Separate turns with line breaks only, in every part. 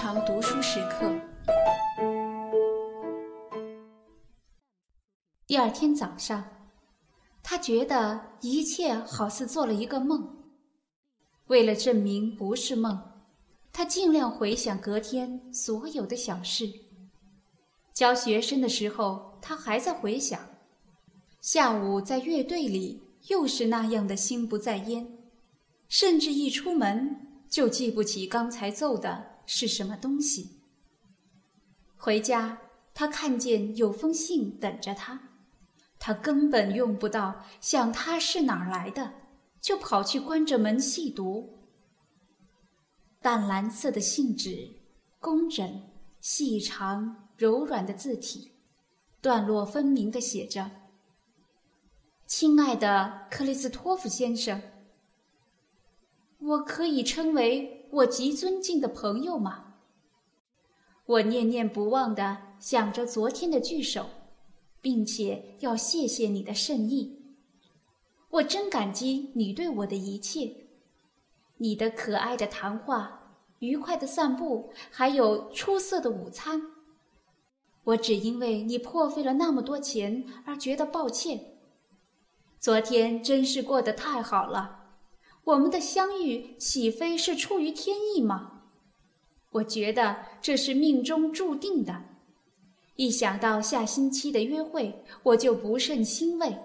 常读书时刻。第二天早上，他觉得一切好似做了一个梦。为了证明不是梦，他尽量回想隔天所有的小事。教学生的时候，他还在回想；下午在乐队里，又是那样的心不在焉，甚至一出门就记不起刚才奏的是什么东西。回家，他看见有封信等着他。他根本用不到想他是哪儿来的，就跑去关着门细读。淡蓝色的信纸，工整、细长、柔软的字体，段落分明地写着：“亲爱的克里斯托夫先生，我可以称为我极尊敬的朋友吗？我念念不忘的想着昨天的聚首。”并且要谢谢你的圣意，我真感激你对我的一切，你的可爱的谈话、愉快的散步，还有出色的午餐。我只因为你破费了那么多钱而觉得抱歉。昨天真是过得太好了，我们的相遇岂非是出于天意吗？我觉得这是命中注定的。一想到下星期的约会，我就不甚欣慰。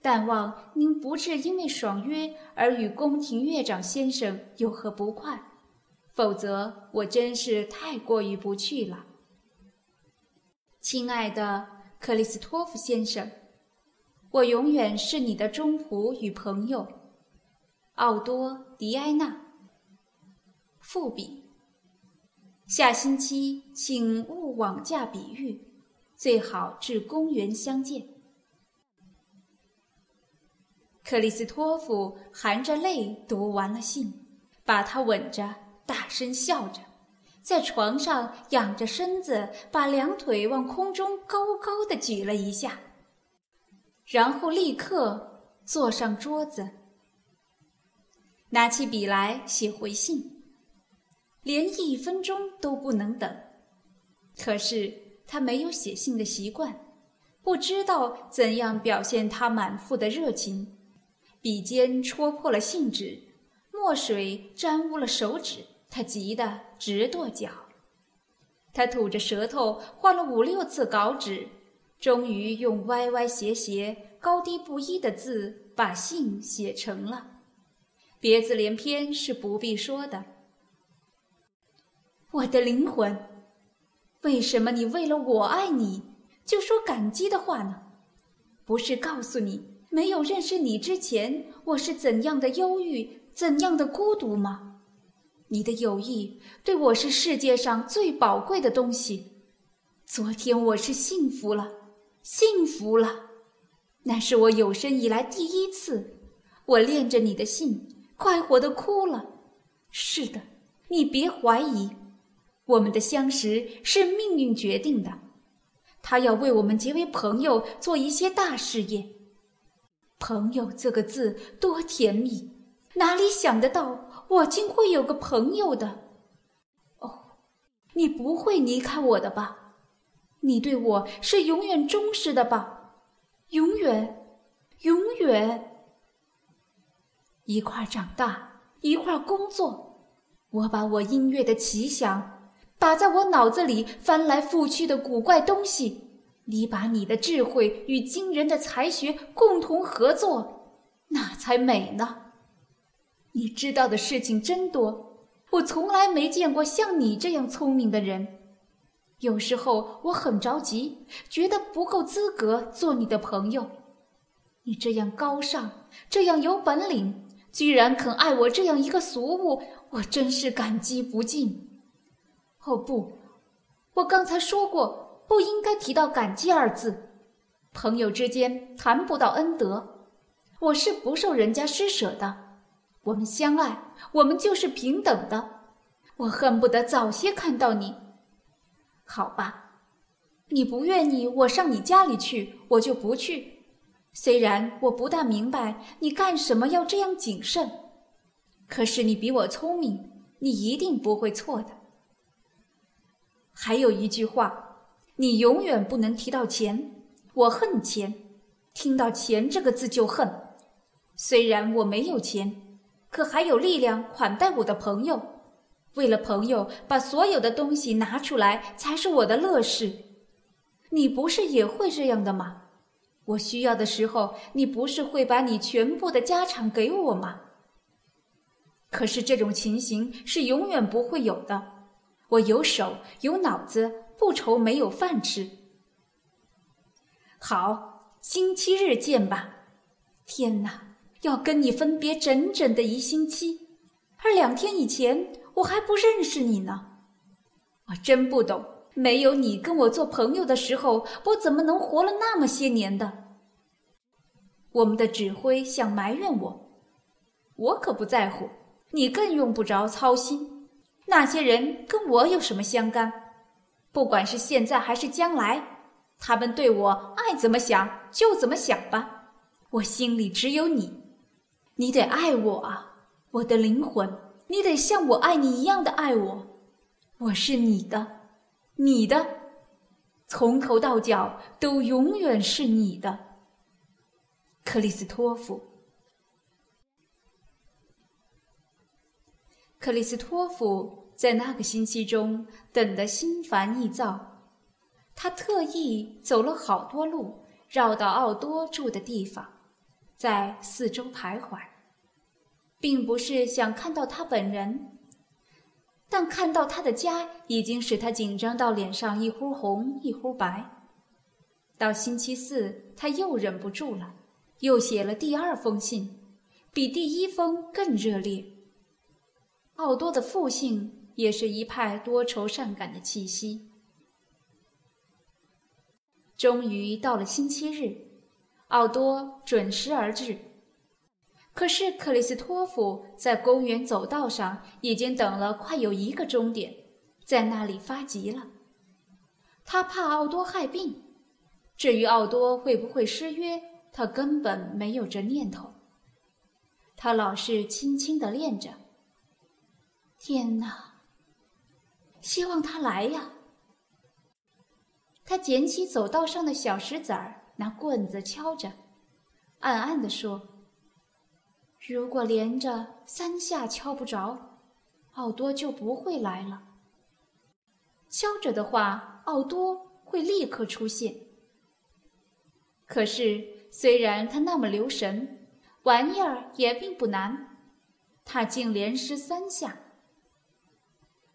但望您不至因为爽约而与宫廷乐长先生有何不快，否则我真是太过意不去了。亲爱的克里斯托夫先生，我永远是你的忠仆与朋友，奥多·迪埃娜。复笔。下星期请勿枉驾比喻，最好至公园相见。克里斯托夫含着泪读完了信，把他吻着，大声笑着，在床上仰着身子，把两腿往空中高高的举了一下，然后立刻坐上桌子，拿起笔来写回信。连一分钟都不能等，可是他没有写信的习惯，不知道怎样表现他满腹的热情。笔尖戳破了信纸，墨水沾污了手指，他急得直跺脚。他吐着舌头画了五六次稿纸，终于用歪歪斜斜、高低不一的字把信写成了。别字连篇是不必说的。我的灵魂，为什么你为了我爱你就说感激的话呢？不是告诉你没有认识你之前我是怎样的忧郁、怎样的孤独吗？你的友谊对我是世界上最宝贵的东西。昨天我是幸福了，幸福了，那是我有生以来第一次。我恋着你的信，快活的哭了。是的，你别怀疑。我们的相识是命运决定的，他要为我们结为朋友做一些大事业。朋友这个字多甜蜜，哪里想得到我竟会有个朋友的？哦，你不会离开我的吧？你对我是永远忠实的吧？永远，永远，一块儿长大，一块儿工作。我把我音乐的奇想。把在我脑子里翻来覆去的古怪东西，你把你的智慧与惊人的才学共同合作，那才美呢。你知道的事情真多，我从来没见过像你这样聪明的人。有时候我很着急，觉得不够资格做你的朋友。你这样高尚，这样有本领，居然肯爱我这样一个俗物，我真是感激不尽。哦不，我刚才说过不应该提到感激二字。朋友之间谈不到恩德，我是不受人家施舍的。我们相爱，我们就是平等的。我恨不得早些看到你。好吧，你不愿意我上你家里去，我就不去。虽然我不大明白你干什么要这样谨慎，可是你比我聪明，你一定不会错的。还有一句话，你永远不能提到钱。我恨钱，听到钱这个字就恨。虽然我没有钱，可还有力量款待我的朋友。为了朋友，把所有的东西拿出来才是我的乐事。你不是也会这样的吗？我需要的时候，你不是会把你全部的家产给我吗？可是这种情形是永远不会有的。我有手有脑子，不愁没有饭吃。好，星期日见吧。天哪，要跟你分别整整的一星期，而两天以前我还不认识你呢。我真不懂，没有你跟我做朋友的时候，我怎么能活了那么些年的？我们的指挥想埋怨我，我可不在乎，你更用不着操心。那些人跟我有什么相干？不管是现在还是将来，他们对我爱怎么想就怎么想吧。我心里只有你，你得爱我啊，我的灵魂，你得像我爱你一样的爱我。我是你的，你的，从头到脚都永远是你的，克里斯托夫。克里斯托夫在那个星期中等得心烦意躁，他特意走了好多路，绕到奥多住的地方，在四周徘徊，并不是想看到他本人，但看到他的家已经使他紧张到脸上一忽红一忽白。到星期四，他又忍不住了，又写了第二封信，比第一封更热烈。奥多的父亲也是一派多愁善感的气息。终于到了星期日，奥多准时而至。可是克里斯托弗在公园走道上已经等了快有一个钟点，在那里发急了。他怕奥多害病，至于奥多会不会失约，他根本没有这念头。他老是轻轻地练着。天哪！希望他来呀。他捡起走道上的小石子儿，拿棍子敲着，暗暗地说：“如果连着三下敲不着，奥多就不会来了。敲着的话，奥多会立刻出现。可是，虽然他那么留神，玩意儿也并不难。他竟连失三下。”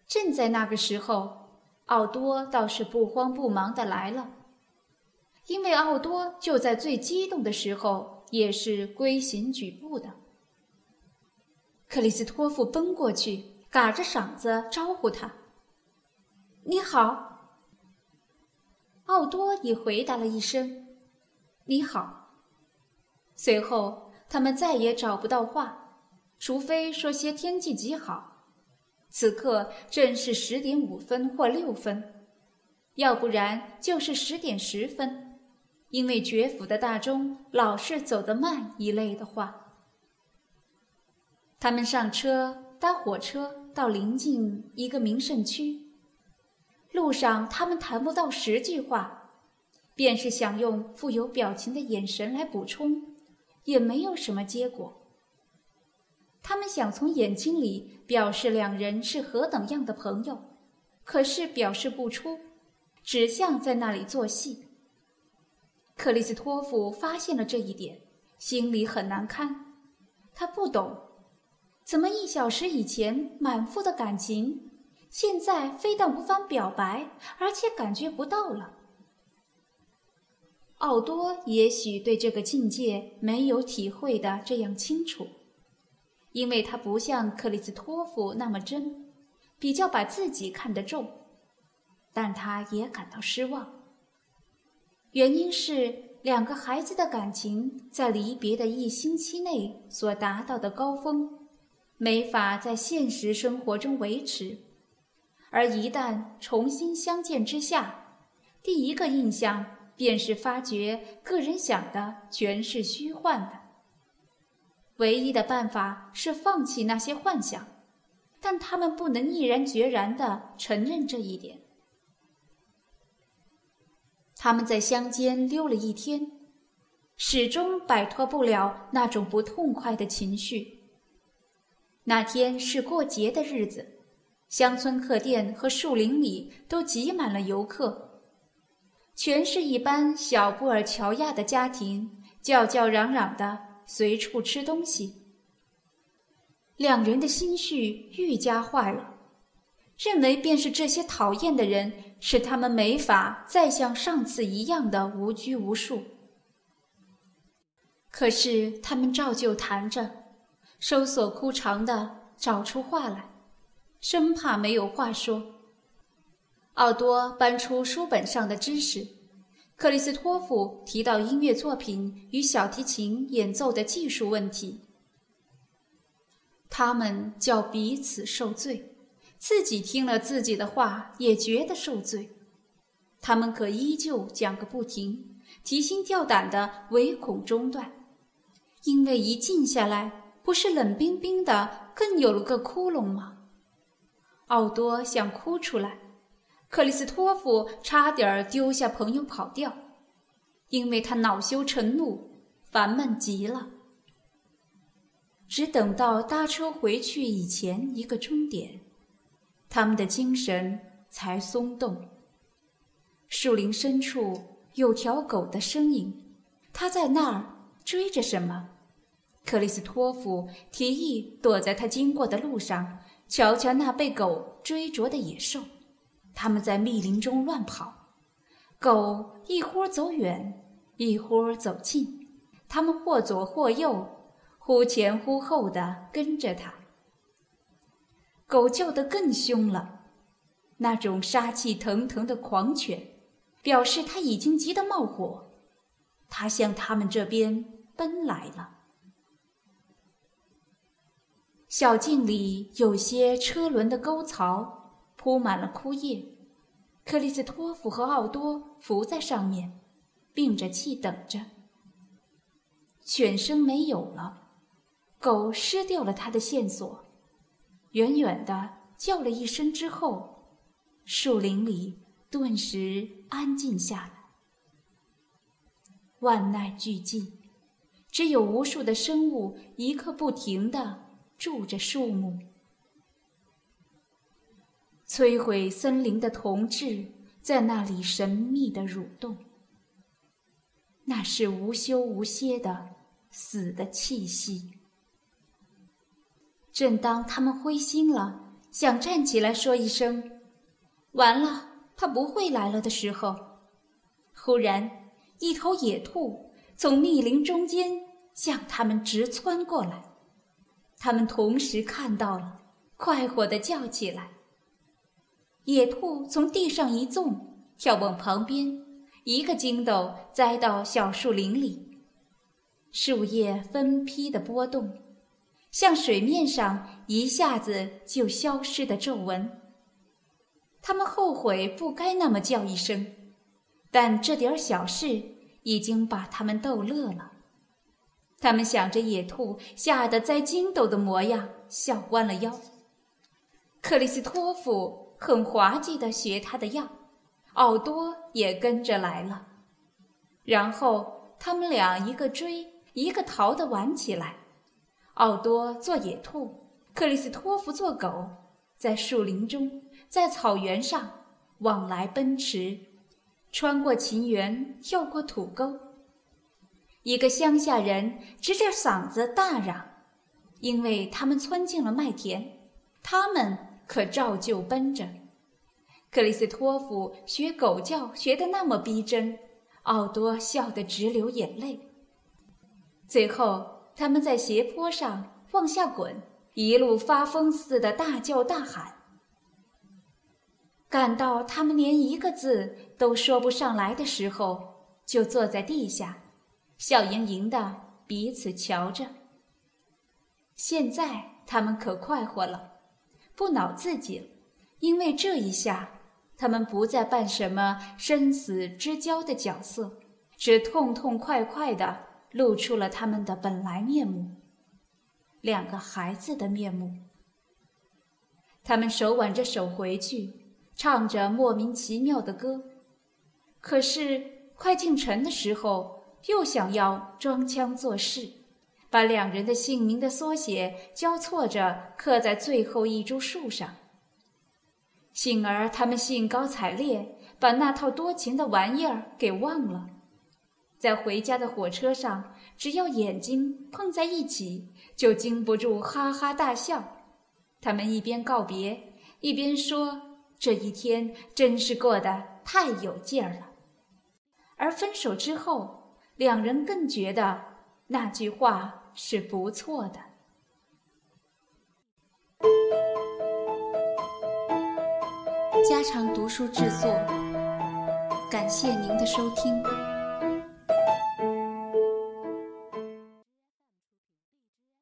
正在那个时候，奥多倒是不慌不忙的来了，因为奥多就在最激动的时候也是龟行举步的。克里斯托夫奔过去，嘎着嗓子招呼他：“你好。”奥多也回答了一声：“你好。”随后，他们再也找不到话，除非说些天气极好。此刻正是十点五分或六分，要不然就是十点十分，因为爵府的大钟老是走得慢一类的话。他们上车搭火车到临近一个名胜区，路上他们谈不到十句话，便是想用富有表情的眼神来补充，也没有什么结果。他们想从眼睛里表示两人是何等样的朋友，可是表示不出，只像在那里做戏。克里斯托夫发现了这一点，心里很难堪。他不懂，怎么一小时以前满腹的感情，现在非但无法表白，而且感觉不到了。奥多也许对这个境界没有体会的这样清楚。因为他不像克里斯托夫那么真，比较把自己看得重，但他也感到失望。原因是两个孩子的感情在离别的一星期内所达到的高峰，没法在现实生活中维持，而一旦重新相见之下，第一个印象便是发觉个人想的全是虚幻的。唯一的办法是放弃那些幻想，但他们不能毅然决然地承认这一点。他们在乡间溜了一天，始终摆脱不了那种不痛快的情绪。那天是过节的日子，乡村客店和树林里都挤满了游客，全是一般小布尔乔亚的家庭，叫叫嚷嚷的随处吃东西。两人的心绪愈加坏了，认为便是这些讨厌的人使他们没法再像上次一样的无拘无束。可是他们照旧谈着。收缩枯肠的找出话来，生怕没有话说。奥多搬出书本上的知识，克里斯托夫提到音乐作品与小提琴演奏的技术问题。他们叫彼此受罪，自己听了自己的话也觉得受罪。他们可依旧讲个不停，提心吊胆的，唯恐中断，因为一静下来。不是冷冰冰的，更有了个窟窿吗？奥多想哭出来，克里斯托夫差点丢下朋友跑掉，因为他恼羞成怒，烦闷极了。只等到搭车回去以前一个钟点，他们的精神才松动。树林深处有条狗的身影，它在那儿追着什么。克里斯托夫提议躲在他经过的路上，瞧瞧那被狗追逐的野兽。他们在密林中乱跑，狗一忽走远，一忽走近，他们或左或右，忽前忽后的跟着他。狗叫得更凶了，那种杀气腾腾的狂犬，表示它已经急得冒火，它向他们这边奔来了。小径里有些车轮的沟槽，铺满了枯叶。克里斯托夫和奥多伏在上面，屏着气等着。犬声没有了，狗失掉了它的线索，远远的叫了一声之后，树林里顿时安静下来。万籁俱寂，只有无数的生物一刻不停的。住着树木，摧毁森林的铜质在那里神秘的蠕动。那是无休无歇的死的气息。正当他们灰心了，想站起来说一声“完了，他不会来了”的时候，忽然一头野兔从密林中间向他们直窜过来。他们同时看到了，快活地叫起来。野兔从地上一纵，跳往旁边，一个筋斗栽到小树林里。树叶分批的波动，像水面上一下子就消失的皱纹。他们后悔不该那么叫一声，但这点小事已经把他们逗乐了。他们想着野兔吓得栽筋斗的模样，笑弯了腰。克里斯托夫很滑稽地学他的样，奥多也跟着来了。然后他们俩一个追一个逃地玩起来。奥多做野兔，克里斯托夫做狗，在树林中，在草原上往来奔驰，穿过秦原，跳过土沟。一个乡下人直着嗓子大嚷，因为他们窜进了麦田，他们可照旧奔着。克里斯托夫学狗叫学得那么逼真，奥多笑得直流眼泪。最后，他们在斜坡上往下滚，一路发疯似的大叫大喊，感到他们连一个字都说不上来的时候，就坐在地下。笑盈盈的彼此瞧着。现在他们可快活了，不恼自己，因为这一下，他们不再扮什么生死之交的角色，只痛痛快快的露出了他们的本来面目——两个孩子的面目。他们手挽着手回去，唱着莫名其妙的歌，可是。快进城的时候，又想要装腔作势，把两人的姓名的缩写交错着刻在最后一株树上。幸而他们兴高采烈，把那套多情的玩意儿给忘了。在回家的火车上，只要眼睛碰在一起，就禁不住哈哈大笑。他们一边告别，一边说：“这一天真是过得太有劲儿了。”而分手之后，两人更觉得那句话是不错的。家常读书制作，感谢您的收听。